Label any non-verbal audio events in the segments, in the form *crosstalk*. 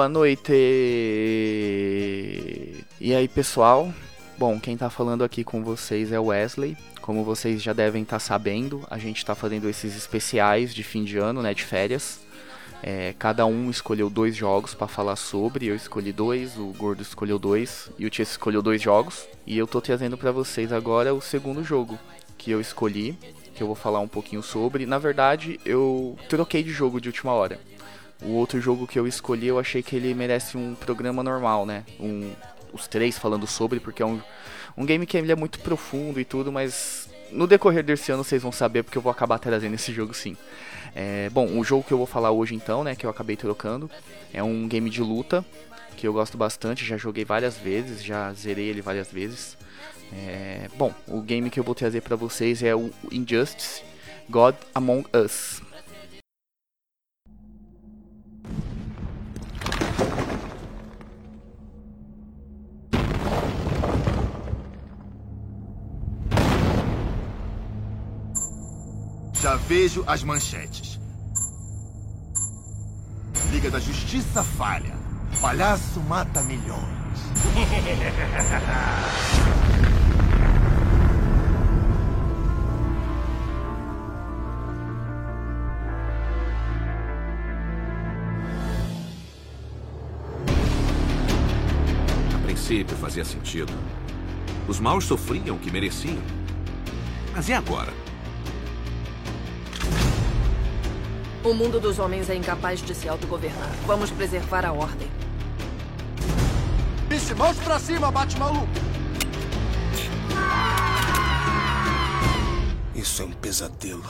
Boa noite! E aí, pessoal? Bom, quem tá falando aqui com vocês é o Wesley. Como vocês já devem estar tá sabendo, a gente está fazendo esses especiais de fim de ano, né, de férias. É, cada um escolheu dois jogos para falar sobre. Eu escolhi dois, o Gordo escolheu dois e o Tia escolheu dois jogos. E eu tô trazendo para vocês agora o segundo jogo que eu escolhi, que eu vou falar um pouquinho sobre. Na verdade, eu troquei de jogo de última hora. O outro jogo que eu escolhi, eu achei que ele merece um programa normal, né? Um, os três falando sobre, porque é um, um game que ele é muito profundo e tudo, mas no decorrer desse ano vocês vão saber, porque eu vou acabar trazendo esse jogo sim. É, bom, o jogo que eu vou falar hoje então, né, que eu acabei trocando, é um game de luta, que eu gosto bastante, já joguei várias vezes, já zerei ele várias vezes. É, bom, o game que eu vou trazer para vocês é o Injustice God Among Us. Já vejo as manchetes. Liga da Justiça falha. Palhaço mata milhões. A princípio fazia sentido. Os maus sofriam o que mereciam. Mas e agora? O mundo dos homens é incapaz de se autogovernar. Vamos preservar a ordem. Vixe, mãos pra cima, bate maluco! Isso é um pesadelo.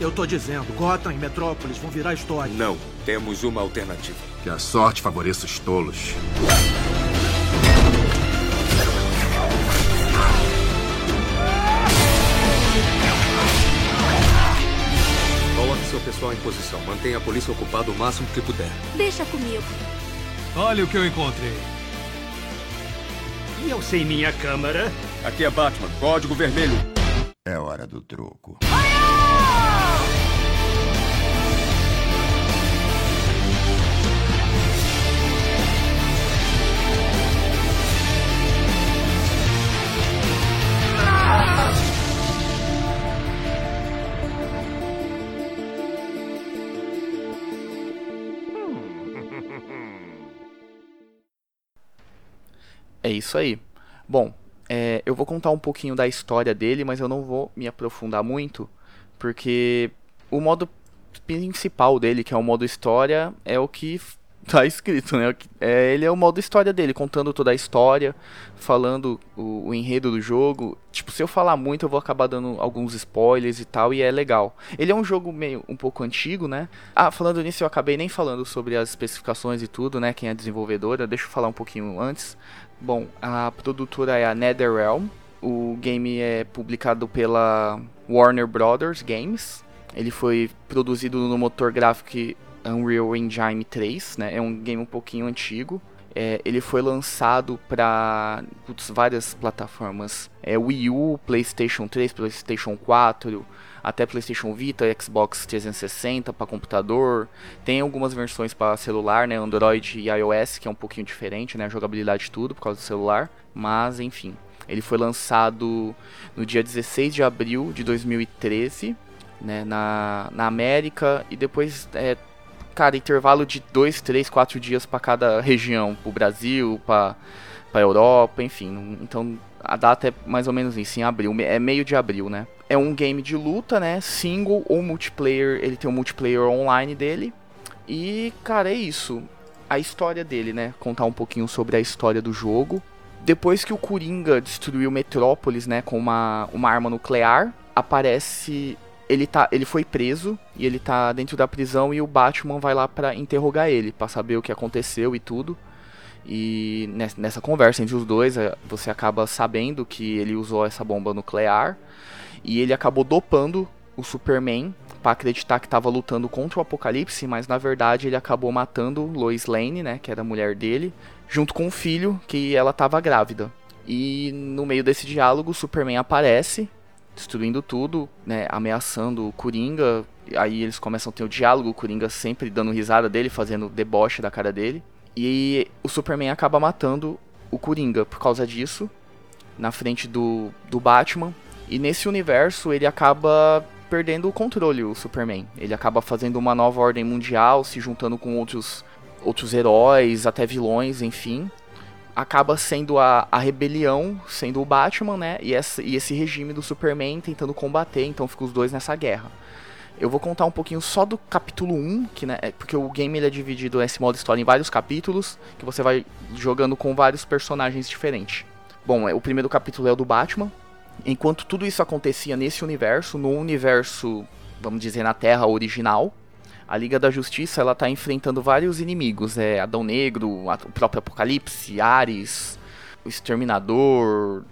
Eu tô dizendo, Gotham e Metrópolis vão virar história. Não, temos uma alternativa. Que a sorte favoreça os tolos. Coloque seu pessoal em posição. Mantenha a polícia ocupada o máximo que puder. Deixa comigo. Olha o que eu encontrei. E eu sem minha câmera? Aqui é Batman, código vermelho. É hora do troco. É isso aí. Bom, é, eu vou contar um pouquinho da história dele, mas eu não vou me aprofundar muito, porque o modo principal dele, que é o modo história, é o que tá escrito, né? É, ele é o modo história dele, contando toda a história, falando o, o, enredo do jogo. Tipo, se eu falar muito, eu vou acabar dando alguns spoilers e tal, e é legal. Ele é um jogo meio um pouco antigo, né? Ah, falando nisso, eu acabei nem falando sobre as especificações e tudo, né? Quem é desenvolvedora, deixa eu falar um pouquinho antes. Bom, a produtora é a NetherRealm. O game é publicado pela Warner Brothers Games. Ele foi produzido no motor gráfico Unreal Engine 3, né? É um game um pouquinho antigo. É, ele foi lançado para várias plataformas. É Wii U, PlayStation 3, PlayStation 4, até PlayStation Vita, Xbox 360 para computador. Tem algumas versões para celular, né, Android e iOS, que é um pouquinho diferente, né, a jogabilidade tudo por causa do celular, mas enfim. Ele foi lançado no dia 16 de abril de 2013, né, na, na América e depois é, cara, intervalo de 2, 3, 4 dias para cada região, pro Brasil, para para Europa, enfim. Então a data é mais ou menos isso, em abril, é meio de abril, né? É um game de luta, né? Single ou multiplayer, ele tem um multiplayer online dele. E, cara, é isso. A história dele, né? Contar um pouquinho sobre a história do jogo. depois que o Coringa destruiu Metrópolis, né, com uma, uma arma nuclear, aparece ele tá ele foi preso e ele tá dentro da prisão e o Batman vai lá para interrogar ele, para saber o que aconteceu e tudo. E nessa conversa entre os dois, é, você acaba sabendo que ele usou essa bomba nuclear e ele acabou dopando o Superman para acreditar que estava lutando contra o Apocalipse, mas na verdade ele acabou matando Lois Lane, né, que era a mulher dele, junto com o filho que ela estava grávida. E no meio desse diálogo, o Superman aparece, destruindo tudo, né, ameaçando o Coringa. Aí eles começam a ter o diálogo, o Coringa sempre dando risada dele, fazendo deboche da cara dele. E o Superman acaba matando o Coringa por causa disso, na frente do, do Batman. E nesse universo ele acaba perdendo o controle, o Superman. Ele acaba fazendo uma nova ordem mundial, se juntando com outros, outros heróis, até vilões, enfim. Acaba sendo a, a rebelião, sendo o Batman, né? E, essa, e esse regime do Superman tentando combater, então ficam os dois nessa guerra. Eu vou contar um pouquinho só do capítulo 1, que, né, é, porque o game ele é dividido esse modo história em vários capítulos, que você vai jogando com vários personagens diferentes. Bom, é, o primeiro capítulo é o do Batman. Enquanto tudo isso acontecia nesse universo, no universo, vamos dizer, na Terra original, a Liga da Justiça ela tá enfrentando vários inimigos, é Adão Negro, o próprio Apocalipse, Ares, o Exterminador,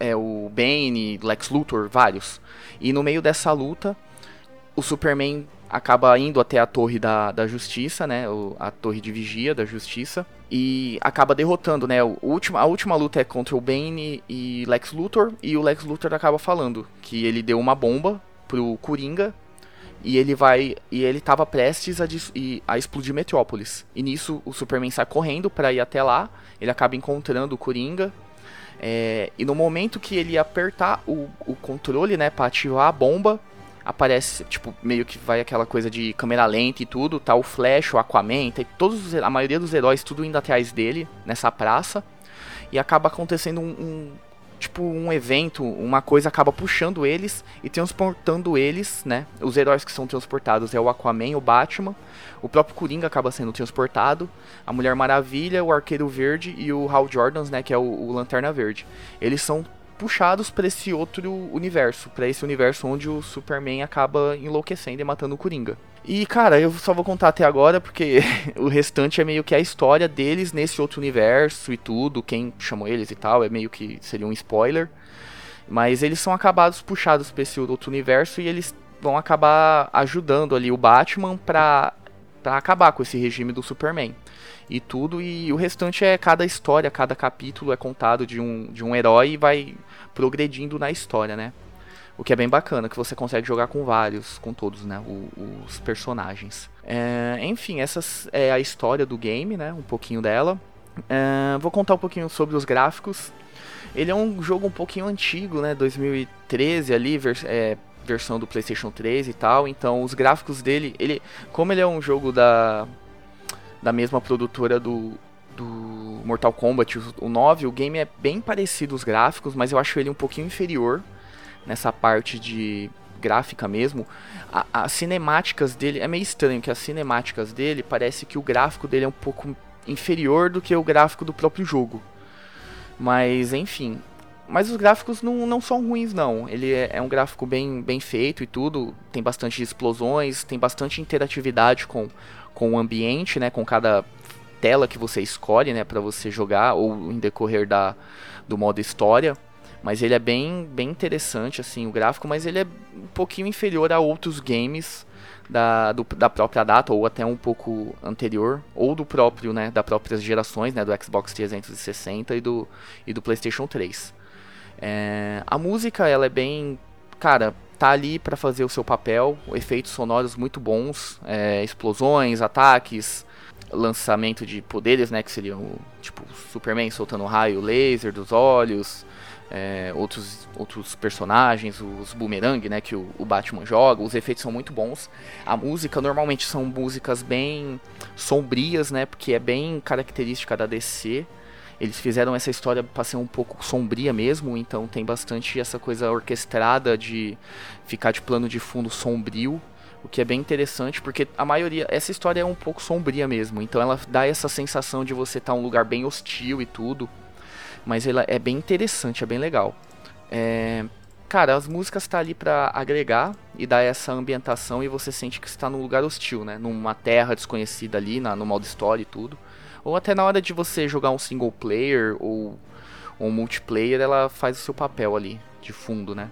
é o Bane, Lex Luthor, vários. E no meio dessa luta, o Superman acaba indo até a torre da, da justiça, né? A torre de vigia da justiça. E acaba derrotando, né? O, última, a última luta é contra o Bane e Lex Luthor. E o Lex Luthor acaba falando que ele deu uma bomba pro Coringa. E ele vai. E ele tava prestes a, a explodir Metrópolis. E nisso o Superman sai correndo para ir até lá. Ele acaba encontrando o Coringa. É, e no momento que ele apertar o, o controle, né, pra ativar a bomba, aparece, tipo, meio que vai aquela coisa de câmera lenta e tudo, tá o Flash, o Aquaman, tem todos a maioria dos heróis tudo indo atrás dele nessa praça e acaba acontecendo um, um tipo um evento, uma coisa acaba puxando eles e transportando eles, né? Os heróis que são transportados é o Aquaman, o Batman, o próprio Coringa acaba sendo transportado, a Mulher Maravilha, o Arqueiro Verde e o Hal Jordans, né, que é o, o Lanterna Verde. Eles são puxados para esse outro universo, para esse universo onde o Superman acaba enlouquecendo e matando o Coringa. E cara, eu só vou contar até agora porque *laughs* o restante é meio que a história deles nesse outro universo e tudo, quem chamou eles e tal, é meio que seria um spoiler. Mas eles são acabados puxados para esse outro universo e eles vão acabar ajudando ali o Batman pra, pra acabar com esse regime do Superman e tudo. E o restante é cada história, cada capítulo é contado de um, de um herói e vai progredindo na história, né? O que é bem bacana, que você consegue jogar com vários, com todos, né? O, os personagens. É, enfim, essa é a história do game, né? Um pouquinho dela. É, vou contar um pouquinho sobre os gráficos. Ele é um jogo um pouquinho antigo, né? 2013 ali, vers é, versão do PlayStation 3 e tal. Então, os gráficos dele, ele, como ele é um jogo da da mesma produtora do, do Mortal Kombat, o 9, o game é bem parecido os gráficos, mas eu acho ele um pouquinho inferior nessa parte de gráfica mesmo. As cinemáticas dele é meio estranho que as cinemáticas dele parece que o gráfico dele é um pouco inferior do que o gráfico do próprio jogo. Mas enfim, mas os gráficos não, não são ruins não. Ele é, é, um gráfico bem, bem feito e tudo. Tem bastante explosões, tem bastante interatividade com com o ambiente, né, com cada tela que você escolhe, né, para você jogar ou em decorrer da do modo história. Mas ele é bem bem interessante assim o gráfico, mas ele é um pouquinho inferior a outros games da, do, da própria data ou até um pouco anterior ou do próprio, né, da próprias gerações, né, do Xbox 360 e do e do PlayStation 3. É, a música ela é bem, cara, tá ali para fazer o seu papel, efeitos sonoros muito bons, é, explosões, ataques, lançamento de poderes, né, que seriam tipo Superman soltando raio laser dos olhos, é, outros, outros personagens, os boomerang, né, que o, o, Batman joga, os efeitos são muito bons. A música normalmente são músicas bem sombrias, né, porque é bem característica da DC. Eles fizeram essa história para ser um pouco sombria mesmo, então tem bastante essa coisa orquestrada de ficar de plano de fundo sombrio, o que é bem interessante porque a maioria, essa história é um pouco sombria mesmo, então ela dá essa sensação de você estar tá um lugar bem hostil e tudo. Mas ela é bem interessante, é bem legal. É, cara, as músicas tá ali para agregar e dar essa ambientação e você sente que está num lugar hostil, né? Numa terra desconhecida ali, na, no modo história e tudo. Ou até na hora de você jogar um single player ou um multiplayer, ela faz o seu papel ali de fundo, né?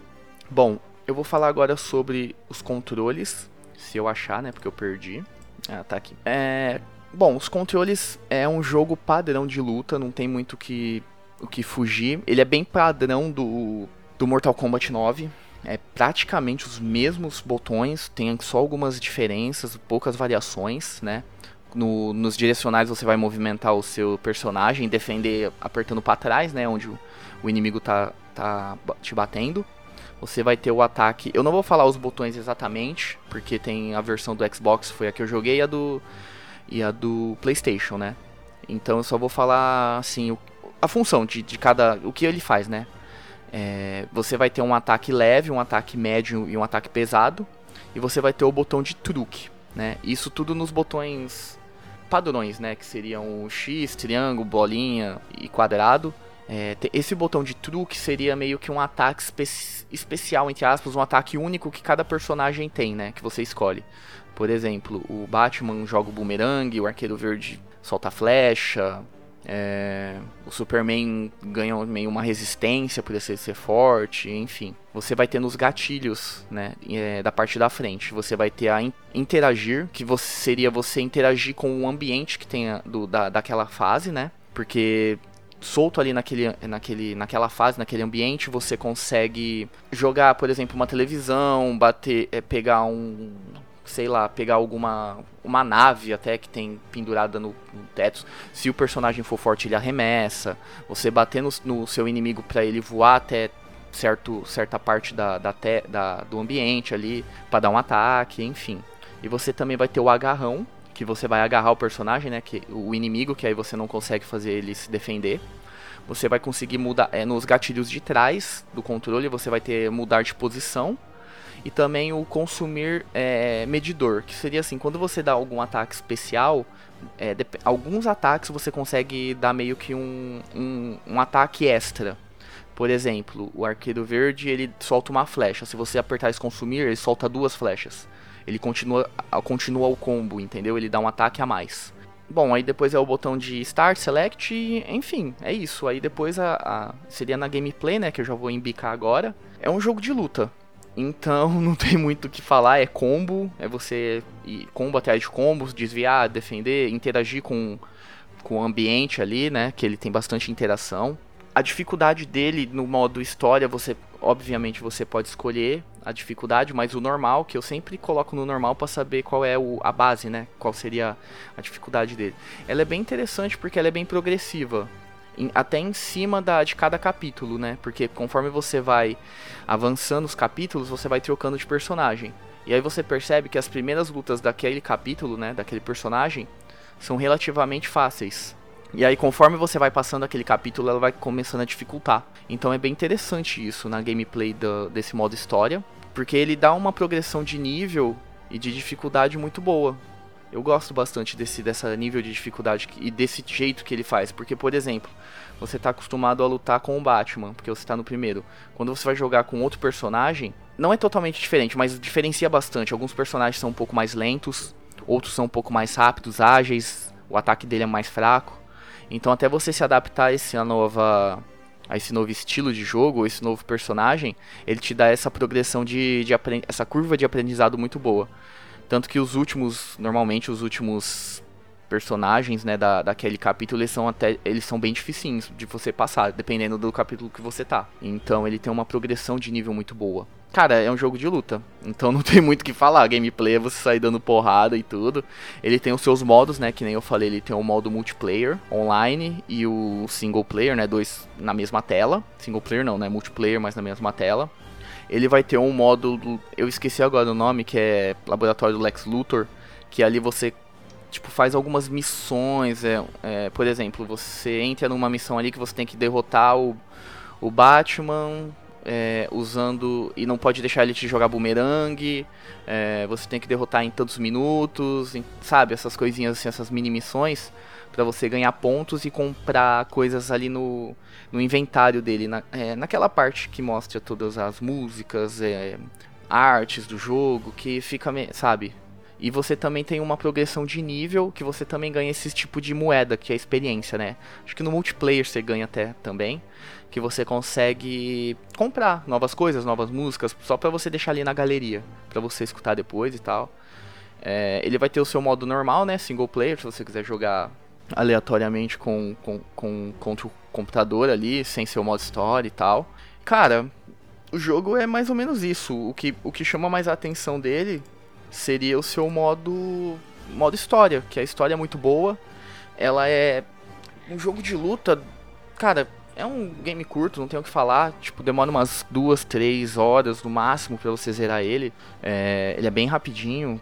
Bom, eu vou falar agora sobre os controles, se eu achar, né? Porque eu perdi. Ah, tá aqui. É, bom, os controles é um jogo padrão de luta, não tem muito que, o que fugir. Ele é bem padrão do, do Mortal Kombat 9. É praticamente os mesmos botões, tem só algumas diferenças, poucas variações, né? No, nos direcionais você vai movimentar o seu personagem, defender apertando para trás, né? Onde o, o inimigo tá, tá te batendo. Você vai ter o ataque. Eu não vou falar os botões exatamente, porque tem a versão do Xbox, foi a que eu joguei, e a do, e a do PlayStation, né? Então eu só vou falar assim o, a função de, de cada. o que ele faz, né? É, você vai ter um ataque leve, um ataque médio e um ataque pesado. E você vai ter o botão de truque, né? Isso tudo nos botões padrões, né? Que seriam o X, triângulo, bolinha e quadrado. É, esse botão de truque seria meio que um ataque espe especial, entre aspas, um ataque único que cada personagem tem, né? Que você escolhe. Por exemplo, o Batman joga o boomerang, o Arqueiro Verde solta flecha, é, o Superman ganha meio uma resistência por esse ser forte, enfim. Você vai ter nos gatilhos, né, é, da parte da frente. Você vai ter a in interagir, que você, seria você interagir com o ambiente que tem a, do, da, daquela fase, né? Porque solto ali naquele, naquele, naquela fase, naquele ambiente, você consegue jogar, por exemplo, uma televisão, bater, é, pegar um, sei lá, pegar alguma uma nave até que tem pendurada no, no teto. Se o personagem for forte, ele arremessa. Você bater no, no seu inimigo para ele voar até certo, certa parte da, da, te, da do ambiente ali para dar um ataque, enfim. E você também vai ter o agarrão, que você vai agarrar o personagem, né, que o inimigo, que aí você não consegue fazer ele se defender. Você vai conseguir mudar é, nos gatilhos de trás do controle, você vai ter mudar de posição e também o consumir é, medidor, que seria assim, quando você dá algum ataque especial, é, alguns ataques você consegue dar meio que um, um, um, ataque extra. Por exemplo, o arqueiro verde ele solta uma flecha. Se você apertar esse consumir, ele solta duas flechas ele continua, continua o combo, entendeu? Ele dá um ataque a mais. Bom, aí depois é o botão de Start, Select, enfim, é isso. Aí depois a, a, seria na gameplay, né, que eu já vou embicar agora. É um jogo de luta, então *laughs* não tem muito o que falar, é combo, é você ir combo atrás de combos, desviar, defender, interagir com, com o ambiente ali, né, que ele tem bastante interação. A dificuldade dele no modo história, você obviamente você pode escolher a dificuldade, mas o normal, que eu sempre coloco no normal para saber qual é o, a base, né? Qual seria a dificuldade dele. Ela é bem interessante porque ela é bem progressiva. Em, até em cima da, de cada capítulo, né? Porque conforme você vai avançando os capítulos, você vai trocando de personagem. E aí você percebe que as primeiras lutas daquele capítulo, né? Daquele personagem, são relativamente fáceis. E aí, conforme você vai passando aquele capítulo, ela vai começando a dificultar. Então é bem interessante isso na gameplay do, desse modo história, porque ele dá uma progressão de nível e de dificuldade muito boa. Eu gosto bastante desse dessa nível de dificuldade e desse jeito que ele faz, porque por exemplo, você está acostumado a lutar com o Batman, porque você está no primeiro. Quando você vai jogar com outro personagem, não é totalmente diferente, mas diferencia bastante. Alguns personagens são um pouco mais lentos, outros são um pouco mais rápidos, ágeis, o ataque dele é mais fraco. Então até você se adaptar a essa nova a esse novo estilo de jogo, esse novo personagem, ele te dá essa progressão de, de essa curva de aprendizado muito boa. Tanto que os últimos, normalmente os últimos personagens, né, da, daquele capítulo, eles são até eles são bem dificinhos de você passar, dependendo do capítulo que você tá. Então ele tem uma progressão de nível muito boa. Cara, é um jogo de luta, então *laughs* não tem muito o que falar. Gameplay é você sair dando porrada e tudo. Ele tem os seus modos, né? Que nem eu falei, ele tem o modo multiplayer online e o single player, né? Dois na mesma tela. Single player não, né? Multiplayer, mas na mesma tela. Ele vai ter um modo, eu esqueci agora o nome, que é Laboratório do Lex Luthor, que ali você tipo, faz algumas missões. É, é, por exemplo, você entra numa missão ali que você tem que derrotar o, o Batman é, usando e não pode deixar ele te jogar bumerangue. É, você tem que derrotar em tantos minutos, em, sabe? Essas coisinhas assim, essas mini missões para você ganhar pontos e comprar coisas ali no, no inventário dele, na, é, naquela parte que mostra todas as músicas, é, artes do jogo, que fica, sabe? E você também tem uma progressão de nível que você também ganha esse tipo de moeda, que é a experiência, né? Acho que no multiplayer você ganha até também, que você consegue comprar novas coisas, novas músicas, só para você deixar ali na galeria, para você escutar depois e tal. É, ele vai ter o seu modo normal, né? Single player, se você quiser jogar aleatoriamente com, com, com, contra o computador ali, sem ser o modo história e tal. Cara, o jogo é mais ou menos isso. O que, o que chama mais a atenção dele seria o seu modo modo história, que a história é muito boa. Ela é um jogo de luta, cara, é um game curto, não tenho o que falar. Tipo, demora umas duas, três horas no máximo para você zerar ele. É, ele é bem rapidinho.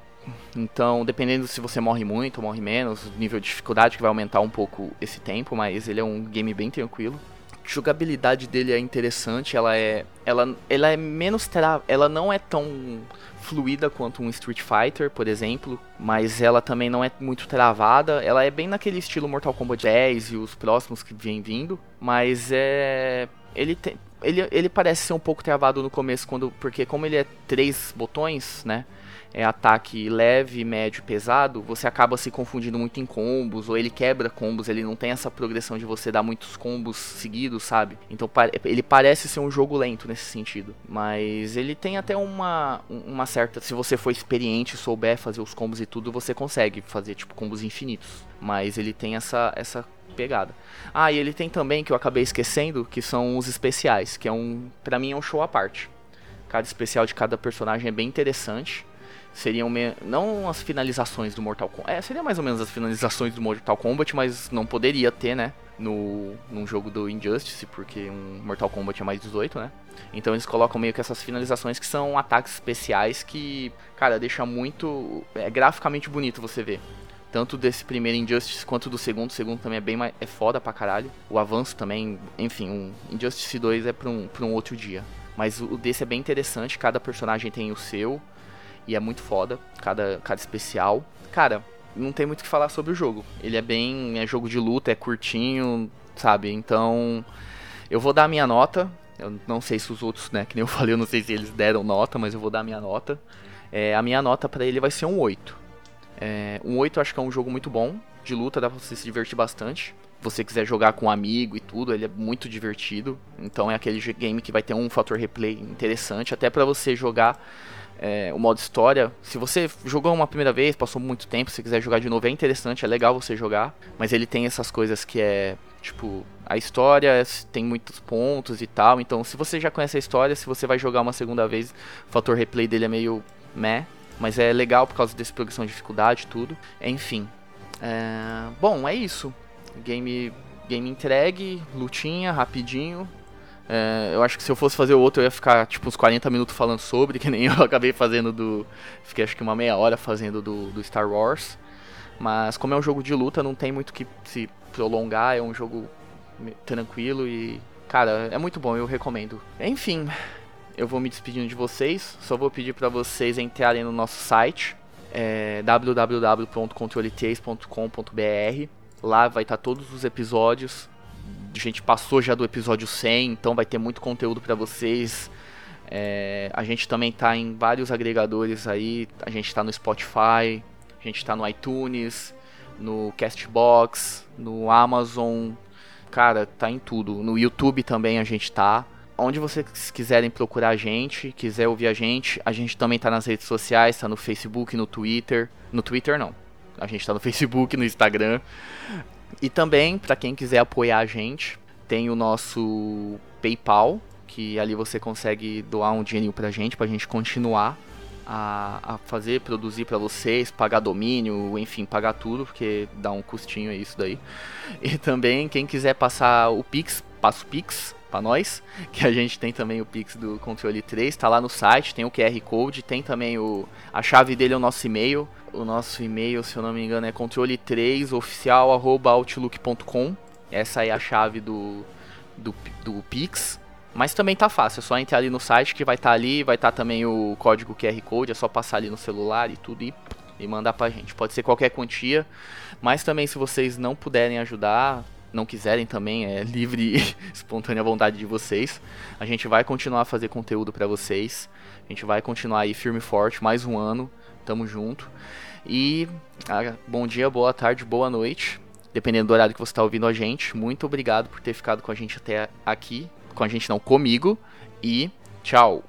Então, dependendo se você morre muito ou morre menos, nível de dificuldade que vai aumentar um pouco esse tempo, mas ele é um game bem tranquilo. A jogabilidade dele é interessante, ela é ela, ela é menos tra ela não é tão fluida quanto um Street Fighter, por exemplo, mas ela também não é muito travada. Ela é bem naquele estilo Mortal Kombat 10 e os próximos que vem vindo, mas é ele tem ele, ele parece ser um pouco travado no começo quando porque como ele é três botões, né? É, ataque leve, médio, pesado, você acaba se confundindo muito em combos, ou ele quebra combos, ele não tem essa progressão de você dar muitos combos seguidos, sabe? Então ele parece ser um jogo lento nesse sentido, mas ele tem até uma, uma certa. Se você for experiente, souber fazer os combos e tudo, você consegue fazer tipo combos infinitos, mas ele tem essa, essa pegada. Ah, e ele tem também que eu acabei esquecendo, que são os especiais, que é um, para mim é um show à parte. Cada especial de cada personagem é bem interessante seriam me... não as finalizações do Mortal Kombat. É, seria mais ou menos as finalizações do Mortal Kombat, mas não poderia ter, né? No num jogo do Injustice, porque um Mortal Kombat é mais 18, né? Então eles colocam meio que essas finalizações que são ataques especiais que, cara, deixa muito é graficamente bonito você ver. Tanto desse primeiro Injustice quanto do segundo. O segundo também é bem mais, é foda pra caralho. O avanço também, enfim, um Injustice 2 é pra um, pra um outro dia. Mas o desse é bem interessante, cada personagem tem o seu. E é muito foda, cada, cada especial. Cara, não tem muito o que falar sobre o jogo. Ele é bem. É jogo de luta, é curtinho, sabe? Então. Eu vou dar a minha nota. Eu não sei se os outros, né? Que nem eu *laughs* falei, eu não sei se eles deram nota, mas eu vou dar a minha nota. É, a minha nota para ele vai ser um 8. É, um 8 eu acho que é um jogo muito bom. De luta, dá pra você se divertir bastante. Se você quiser jogar com um amigo e tudo, ele é muito divertido. Então é aquele game que vai ter um fator replay interessante, até para você jogar é, o modo história. Se você jogou uma primeira vez, passou muito tempo, se quiser jogar de novo, é interessante, é legal você jogar. Mas ele tem essas coisas que é, tipo, a história tem muitos pontos e tal. Então, se você já conhece a história, se você vai jogar uma segunda vez, o fator replay dele é meio meh. Mas é legal por causa dessa progressão de dificuldade e tudo. Enfim. É... Bom, é isso. Game, game entregue, lutinha, rapidinho. É, eu acho que se eu fosse fazer o outro, eu ia ficar tipo uns 40 minutos falando sobre, *laughs* que nem eu acabei fazendo do. Fiquei acho que uma meia hora fazendo do, do Star Wars. Mas como é um jogo de luta, não tem muito que se prolongar, é um jogo tranquilo e. Cara, é muito bom, eu recomendo. Enfim, eu vou me despedindo de vocês. Só vou pedir para vocês entrarem no nosso site, é, www.controle3.com.br. Lá vai estar todos os episódios a gente passou já do episódio 100, então vai ter muito conteúdo para vocês. É, a gente também tá em vários agregadores aí. A gente tá no Spotify, a gente tá no iTunes, no Castbox, no Amazon. Cara, tá em tudo. No YouTube também a gente tá. Onde vocês quiserem procurar a gente, quiser ouvir a gente, a gente também tá nas redes sociais, tá no Facebook, no Twitter. No Twitter não. A gente tá no *laughs* Facebook, no Instagram. E também, para quem quiser apoiar a gente, tem o nosso PayPal, que ali você consegue doar um dinheirinho pra gente, pra gente continuar a, a fazer, produzir para vocês, pagar domínio, enfim, pagar tudo, porque dá um custinho isso daí. E também, quem quiser passar o Pix, passa o Pix para nós, que a gente tem também o Pix do Controle 3, tá lá no site, tem o QR Code, tem também o a chave dele é o nosso e-mail, o nosso e-mail, se eu não me engano, é controle3oficial@outlook.com. Essa é a chave do, do, do Pix. Mas também tá fácil, é só entrar ali no site que vai estar tá ali, vai estar tá também o código QR Code, é só passar ali no celular e tudo e, e mandar pra gente. Pode ser qualquer quantia, mas também se vocês não puderem ajudar, não quiserem também, é livre e *laughs* espontânea vontade de vocês. A gente vai continuar a fazer conteúdo para vocês. A gente vai continuar aí firme e forte, mais um ano. Tamo junto. E ah, bom dia, boa tarde, boa noite. Dependendo do horário que você está ouvindo a gente. Muito obrigado por ter ficado com a gente até aqui com a gente não, comigo. E tchau.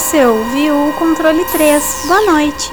Você ouviu controle 3. Boa noite.